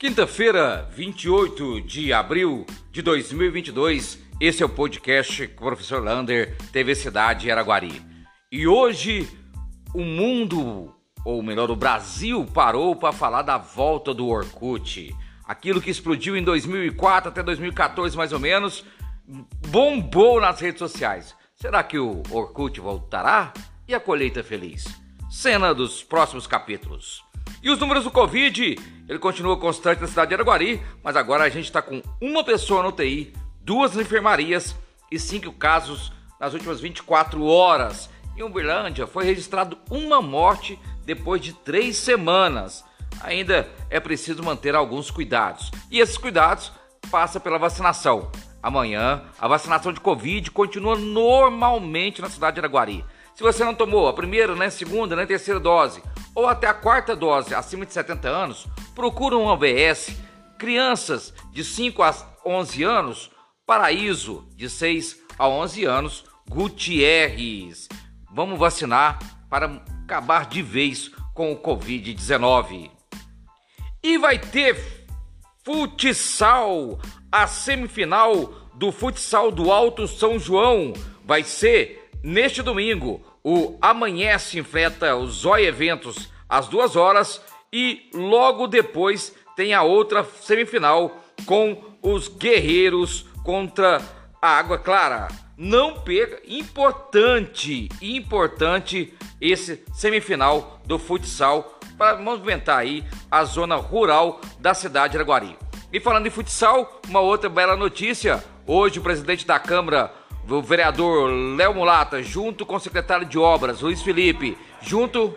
Quinta-feira, 28 de abril de 2022, esse é o podcast com o professor Lander, TV Cidade Araguari. E hoje o mundo, ou melhor, o Brasil parou para falar da volta do Orkut. Aquilo que explodiu em 2004 até 2014 mais ou menos, bombou nas redes sociais. Será que o Orkut voltará? E a colheita feliz? Cena dos próximos capítulos. E os números do Covid, ele continua constante na cidade de Araguari, mas agora a gente está com uma pessoa no UTI, duas enfermarias e cinco casos nas últimas 24 horas. Em Uberlândia foi registrado uma morte depois de três semanas. Ainda é preciso manter alguns cuidados. E esses cuidados passam pela vacinação. Amanhã, a vacinação de Covid continua normalmente na cidade de Araguari. Se você não tomou a primeira, né, segunda, né, terceira dose ou até a quarta dose acima de 70 anos, procura um OBS. Crianças de 5 a 11 anos, Paraíso de 6 a 11 anos, Gutierrez. Vamos vacinar para acabar de vez com o Covid-19. E vai ter futsal, a semifinal do futsal do Alto São João vai ser neste domingo. O Amanhece enfrenta o Zói Eventos às duas horas e logo depois tem a outra semifinal com os Guerreiros contra a Água Clara. Não perca, importante, importante esse semifinal do futsal para movimentar aí a zona rural da cidade de Araguari. E falando em futsal, uma outra bela notícia. Hoje o presidente da Câmara o vereador Léo Mulata, junto com o secretário de Obras, Luiz Felipe, junto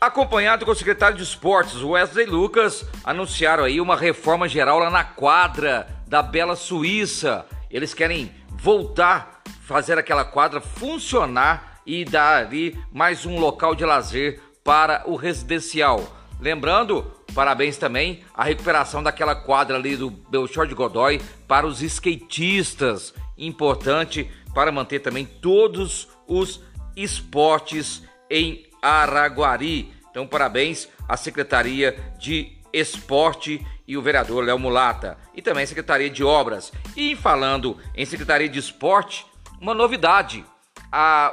acompanhado com o secretário de Esportes, Wesley Lucas, anunciaram aí uma reforma geral lá na quadra da Bela Suíça. Eles querem voltar, fazer aquela quadra funcionar e dar ali mais um local de lazer para o residencial. Lembrando, parabéns também a recuperação daquela quadra ali do Belchor de Godoy para os skatistas. Importante para manter também todos os esportes em Araguari. Então, parabéns à Secretaria de Esporte e o vereador Léo Mulata, e também a Secretaria de Obras. E falando em Secretaria de Esporte, uma novidade: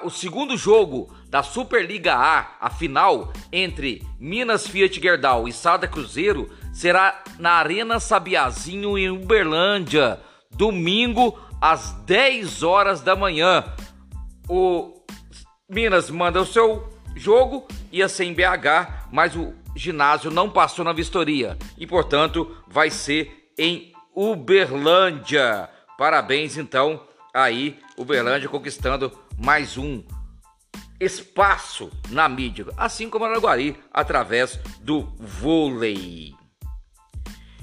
o segundo jogo da Superliga A, a final entre Minas Fiat Gerdau e Sada Cruzeiro, será na Arena Sabiazinho em Uberlândia, domingo às 10 horas da manhã. O Minas manda o seu jogo, ia ser em BH, mas o ginásio não passou na vistoria e, portanto, vai ser em Uberlândia. Parabéns, então, aí, Uberlândia conquistando mais um espaço na mídia, assim como Araguari, através do vôlei.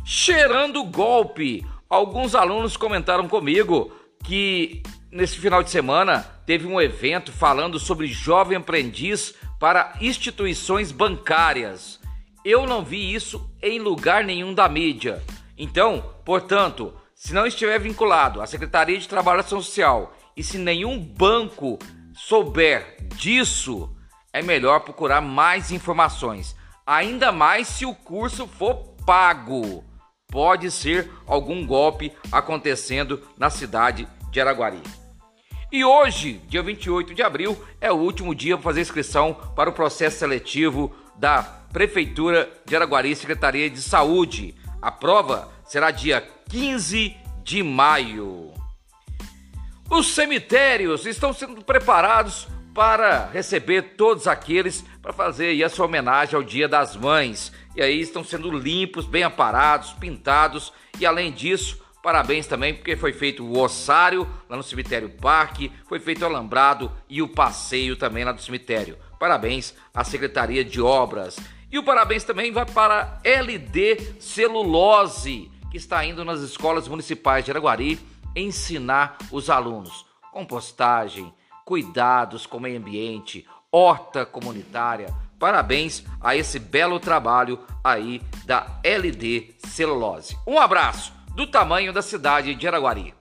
Cheirando golpe, Alguns alunos comentaram comigo que nesse final de semana teve um evento falando sobre jovem aprendiz para instituições bancárias. Eu não vi isso em lugar nenhum da mídia. Então, portanto, se não estiver vinculado à Secretaria de Trabalho e Social e se nenhum banco souber disso, é melhor procurar mais informações. Ainda mais se o curso for pago pode ser algum golpe acontecendo na cidade de Araguari. E hoje, dia 28 de abril, é o último dia para fazer inscrição para o processo seletivo da Prefeitura de Araguari, Secretaria de Saúde. A prova será dia 15 de maio. Os cemitérios estão sendo preparados para receber todos aqueles para fazer a sua homenagem ao Dia das Mães. E aí estão sendo limpos, bem aparados, pintados e além disso, parabéns também porque foi feito o ossário lá no cemitério Parque, foi feito o alambrado e o passeio também lá do cemitério. Parabéns à Secretaria de Obras. E o parabéns também vai para LD Celulose, que está indo nas escolas municipais de Araguari ensinar os alunos compostagem, cuidados com o meio ambiente, horta comunitária. Parabéns a esse belo trabalho aí da LD Celulose. Um abraço do tamanho da cidade de Araguari.